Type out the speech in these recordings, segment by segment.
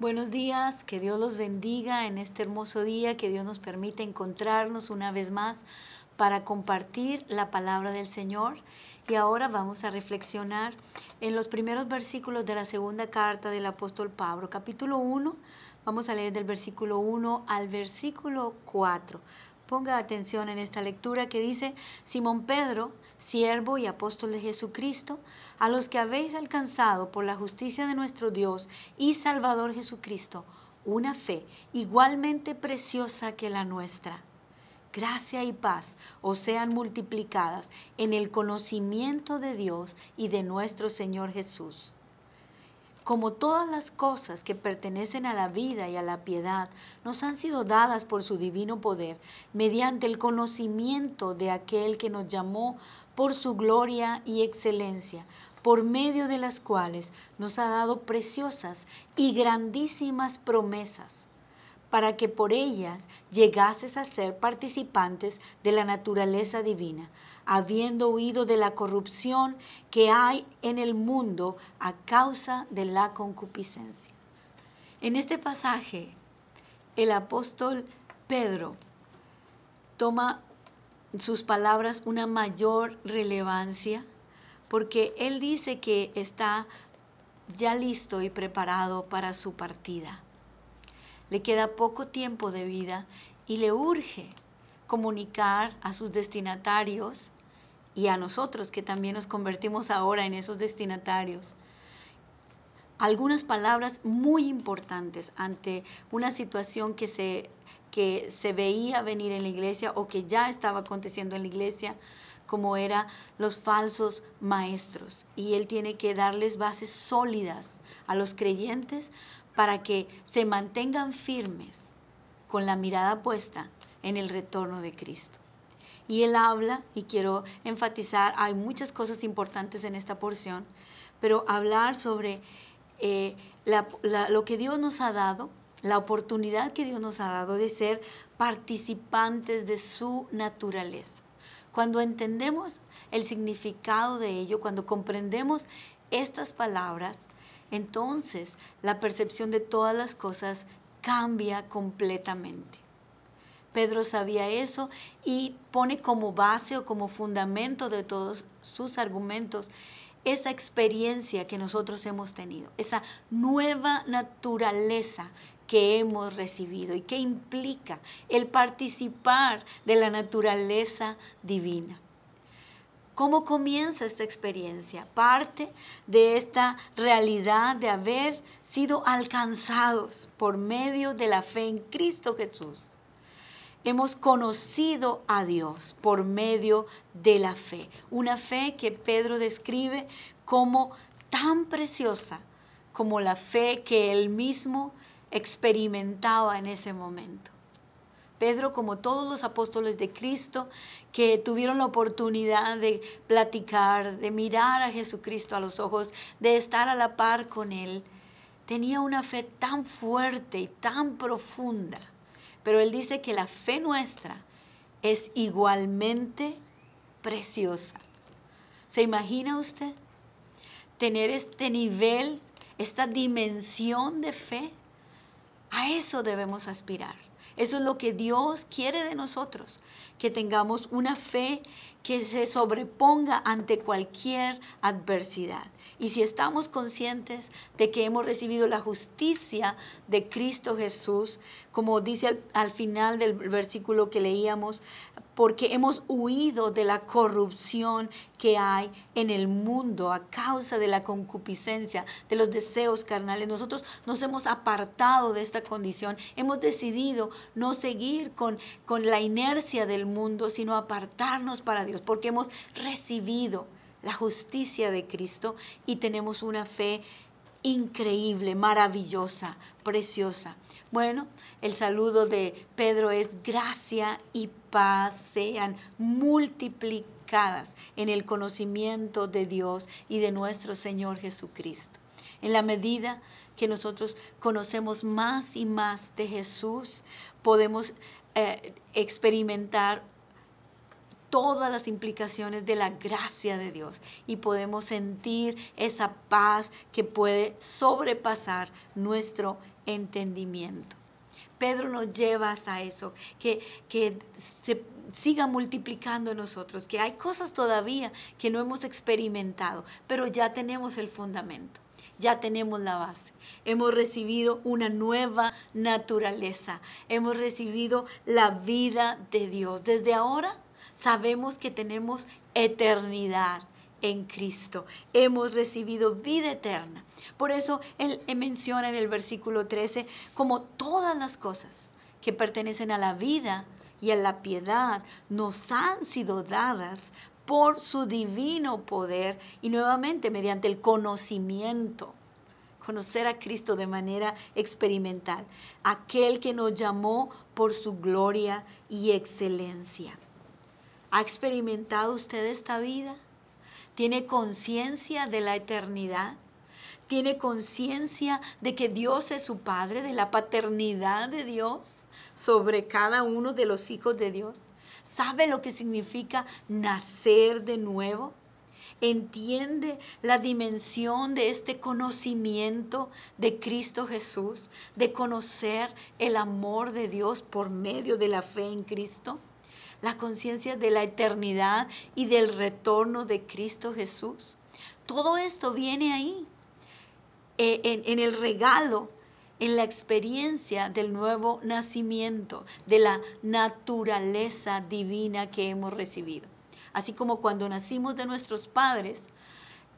Buenos días, que Dios los bendiga en este hermoso día, que Dios nos permite encontrarnos una vez más para compartir la palabra del Señor. Y ahora vamos a reflexionar en los primeros versículos de la segunda carta del apóstol Pablo, capítulo 1. Vamos a leer del versículo 1 al versículo 4. Ponga atención en esta lectura que dice, Simón Pedro, siervo y apóstol de Jesucristo, a los que habéis alcanzado por la justicia de nuestro Dios y Salvador Jesucristo, una fe igualmente preciosa que la nuestra. Gracia y paz os sean multiplicadas en el conocimiento de Dios y de nuestro Señor Jesús como todas las cosas que pertenecen a la vida y a la piedad nos han sido dadas por su divino poder, mediante el conocimiento de aquel que nos llamó por su gloria y excelencia, por medio de las cuales nos ha dado preciosas y grandísimas promesas para que por ellas llegases a ser participantes de la naturaleza divina, habiendo huido de la corrupción que hay en el mundo a causa de la concupiscencia. En este pasaje, el apóstol Pedro toma sus palabras una mayor relevancia porque él dice que está ya listo y preparado para su partida le queda poco tiempo de vida y le urge comunicar a sus destinatarios y a nosotros que también nos convertimos ahora en esos destinatarios algunas palabras muy importantes ante una situación que se, que se veía venir en la iglesia o que ya estaba aconteciendo en la iglesia, como eran los falsos maestros. Y él tiene que darles bases sólidas a los creyentes para que se mantengan firmes con la mirada puesta en el retorno de Cristo. Y él habla, y quiero enfatizar, hay muchas cosas importantes en esta porción, pero hablar sobre eh, lo que Dios nos ha dado, la oportunidad que Dios nos ha dado de ser participantes de su naturaleza. Cuando entendemos el significado de ello, cuando comprendemos estas palabras, entonces la percepción de todas las cosas cambia completamente. Pedro sabía eso y pone como base o como fundamento de todos sus argumentos esa experiencia que nosotros hemos tenido, esa nueva naturaleza que hemos recibido y que implica el participar de la naturaleza divina. ¿Cómo comienza esta experiencia? Parte de esta realidad de haber sido alcanzados por medio de la fe en Cristo Jesús. Hemos conocido a Dios por medio de la fe. Una fe que Pedro describe como tan preciosa como la fe que él mismo experimentaba en ese momento. Pedro, como todos los apóstoles de Cristo que tuvieron la oportunidad de platicar, de mirar a Jesucristo a los ojos, de estar a la par con Él, tenía una fe tan fuerte y tan profunda. Pero Él dice que la fe nuestra es igualmente preciosa. ¿Se imagina usted tener este nivel, esta dimensión de fe? A eso debemos aspirar. Eso es lo que Dios quiere de nosotros, que tengamos una fe que se sobreponga ante cualquier adversidad. Y si estamos conscientes de que hemos recibido la justicia de Cristo Jesús, como dice al, final del versículo que leíamos, porque hemos huido de la corrupción que hay en el mundo a causa de la concupiscencia, de los deseos carnales. Nosotros nos hemos apartado de esta condición, hemos decidido no seguir con, con la inercia del mundo, sino apartarnos para Dios, porque hemos recibido la justicia de Cristo y tenemos una fe increíble, maravillosa, preciosa. Bueno, el saludo de Pedro es gracia y paz sean multiplicadas en el conocimiento de Dios y de nuestro Señor Jesucristo. En la medida que nosotros conocemos más y más de Jesús, podemos eh, experimentar todas las implicaciones de la gracia de Dios y podemos sentir esa paz que puede sobrepasar nuestro entendimiento. Pedro nos lleva hasta eso, que, que se siga multiplicando en nosotros, que hay cosas todavía que no hemos experimentado, pero ya tenemos el fundamento, ya tenemos la base. Hemos recibido una nueva naturaleza, hemos recibido la vida de Dios. Desde ahora sabemos que tenemos eternidad en Cristo. Hemos recibido vida eterna. Por eso él menciona en el versículo 13 como todas las cosas que pertenecen a la vida y a la piedad nos han sido dadas por su divino poder y nuevamente mediante el conocimiento. Conocer a Cristo de manera experimental. Aquel que nos llamó por su gloria y excelencia. ¿Ha experimentado usted esta vida? ¿Tiene conciencia de la eternidad? ¿Tiene conciencia de que Dios es su Padre, de la paternidad de Dios sobre cada uno de los hijos de Dios? ¿Sabe lo que significa nacer de nuevo? entiende la dimensión de este conocimiento de Cristo Jesús, de conocer el amor de Dios por medio de la fe en Cristo la conciencia de la eternidad y del retorno de Cristo Jesús. Todo esto viene ahí, en, en el regalo en la experiencia del nuevo nacimiento, de la naturaleza divina que hemos recibido. Así como cuando nacimos de nuestros padres,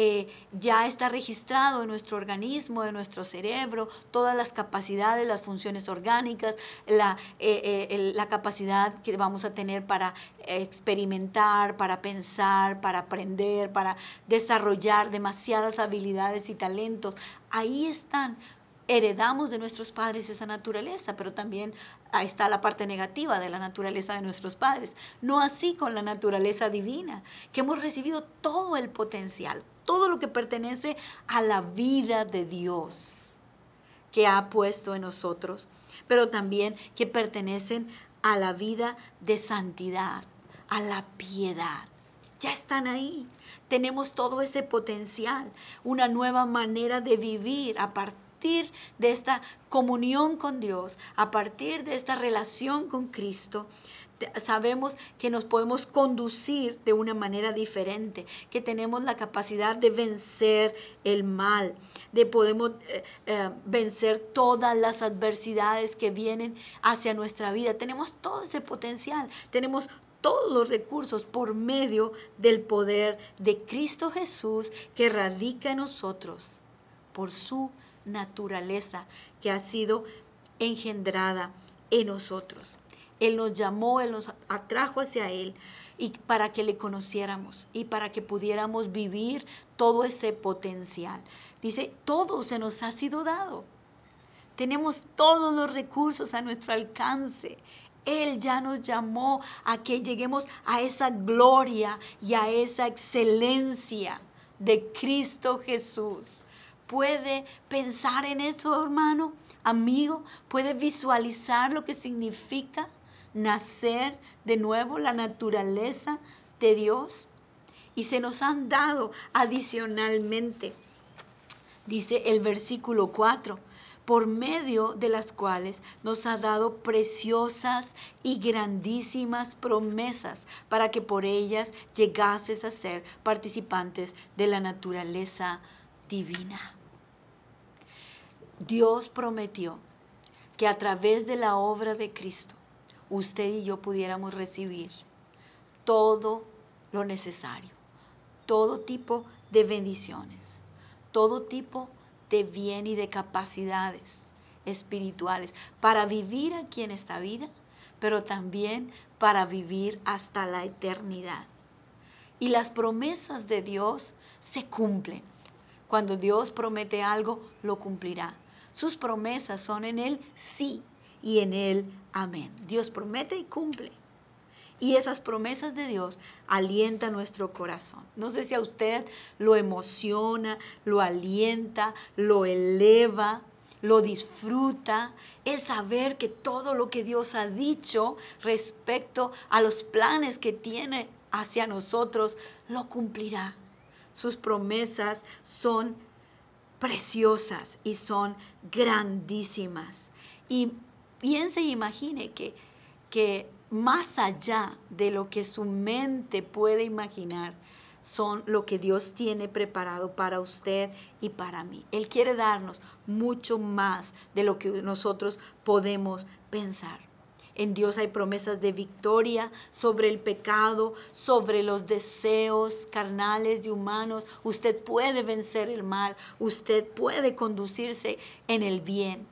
eh, ya está registrado en nuestro organismo, en nuestro cerebro, todas las capacidades, las funciones orgánicas, eh, eh, la capacidad que vamos a tener para experimentar, para pensar, para aprender, para desarrollar demasiadas habilidades y talentos. Ahí están heredamos de nuestros padres esa naturaleza, pero también ahí está la parte negativa de la naturaleza de nuestros padres. No así con la naturaleza divina, que hemos recibido todo el potencial, todo lo que pertenece a la vida de Dios que ha puesto en nosotros, pero también que pertenecen a la vida de santidad, a la piedad. Ya están ahí. Tenemos todo ese potencial, una nueva manera de vivir a partir partir de esta comunión con Dios, a partir de esta relación con Cristo, sabemos que nos podemos conducir de una manera diferente, que tenemos la capacidad de vencer el mal, de podemos eh, eh, vencer todas las adversidades que vienen hacia nuestra vida. Tenemos todo ese potencial, tenemos todos los recursos por medio del poder de Cristo Jesús que radica en nosotros por su naturaleza que ha sido engendrada en nosotros. Él nos llamó, Él nos atrajo hacia Él y para que le conociéramos y para que pudiéramos vivir todo ese potencial. Dice, todo se nos ha sido dado. Tenemos todos los recursos a nuestro alcance. Él ya nos llamó a que lleguemos a esa gloria y a esa excelencia de Cristo Jesús puede pensar en eso, hermano, amigo, puede visualizar lo que significa nacer de nuevo la naturaleza de Dios. Y se nos han dado adicionalmente, dice el versículo 4, por medio de las cuales nos ha dado preciosas y grandísimas promesas para que por ellas llegases a ser participantes de la naturaleza divina. Dios prometió que a través de la obra de Cristo, usted y yo pudiéramos recibir todo lo necesario, todo tipo de bendiciones, todo tipo de bien y de capacidades espirituales para vivir aquí en esta vida, pero también para vivir hasta la eternidad. Y las promesas de Dios se cumplen. Cuando Dios promete algo, lo cumplirá. Sus promesas son en Él sí y en Él amén. Dios promete y cumple. Y esas promesas de Dios alientan nuestro corazón. No sé si a usted lo emociona, lo alienta, lo eleva, lo disfruta. El saber que todo lo que Dios ha dicho respecto a los planes que tiene hacia nosotros, lo cumplirá. Sus promesas son preciosas y son grandísimas. Y piense y imagine que, que más allá de lo que su mente puede imaginar, son lo que Dios tiene preparado para usted y para mí. Él quiere darnos mucho más de lo que nosotros podemos pensar. En Dios hay promesas de victoria sobre el pecado, sobre los deseos carnales y humanos. Usted puede vencer el mal, usted puede conducirse en el bien.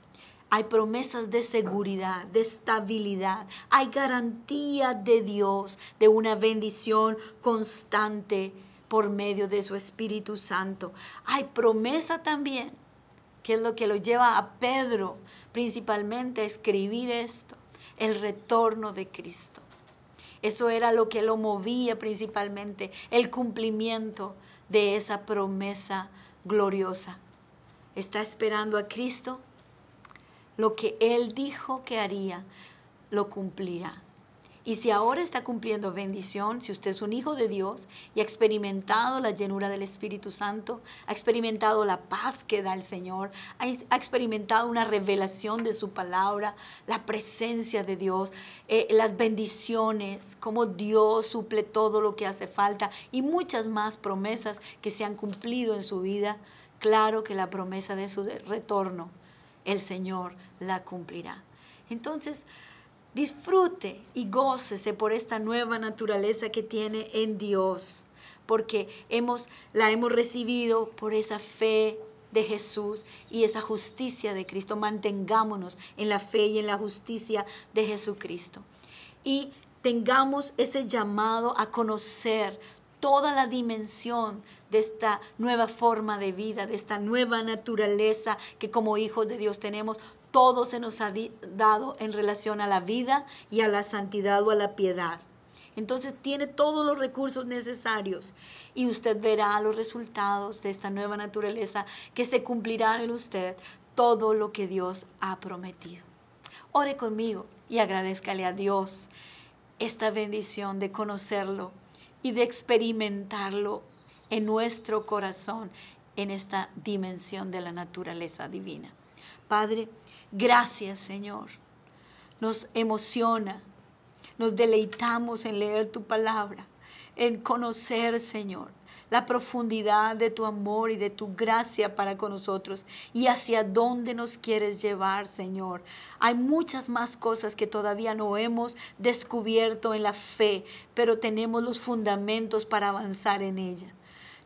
Hay promesas de seguridad, de estabilidad. Hay garantía de Dios de una bendición constante por medio de su Espíritu Santo. Hay promesa también, que es lo que lo lleva a Pedro principalmente a escribir esto el retorno de Cristo. Eso era lo que lo movía principalmente, el cumplimiento de esa promesa gloriosa. Está esperando a Cristo. Lo que Él dijo que haría, lo cumplirá. Y si ahora está cumpliendo bendición, si usted es un hijo de Dios y ha experimentado la llenura del Espíritu Santo, ha experimentado la paz que da el Señor, ha, experimentado una revelación de su palabra, la presencia de Dios, eh, las bendiciones, cómo Dios suple todo lo que hace falta y muchas más promesas que se han cumplido en su vida, claro que la promesa de su retorno, el Señor la cumplirá. Entonces, Disfrute y gócese por esta nueva naturaleza que tiene en Dios, porque hemos, la hemos recibido por esa fe de Jesús y esa justicia de Cristo. Mantengámonos en la fe y en la justicia de Jesucristo. Y tengamos ese llamado a conocer toda la dimensión de esta nueva forma de vida, de esta nueva naturaleza que como hijos de Dios tenemos, todo se nos ha dado en relación a la vida y a la santidad o a la piedad. Entonces tiene todos los recursos necesarios y usted verá los resultados de esta nueva naturaleza que se cumplirá en usted todo lo que Dios ha prometido. Ore conmigo y agradezcale a Dios esta bendición de conocerlo y de experimentarlo en nuestro corazón en esta dimensión de la naturaleza divina. Padre, Gracias, Señor. Nos emociona, nos deleitamos en leer tu palabra, en conocer, Señor, la profundidad de tu amor y de tu gracia para con nosotros y hacia dónde nos quieres llevar, Señor. Hay muchas más cosas que todavía no hemos descubierto en la fe, pero tenemos los fundamentos para avanzar en ella.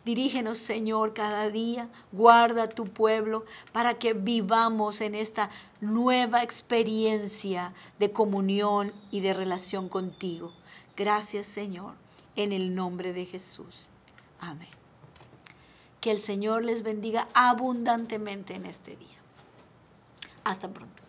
Dirígenos, Señor, cada día. Guarda tu pueblo para que vivamos en esta nueva experiencia de comunión y de relación contigo. Gracias, Señor, en el nombre de Jesús. Amén. Que el Señor les bendiga abundantemente en este día. Hasta pronto.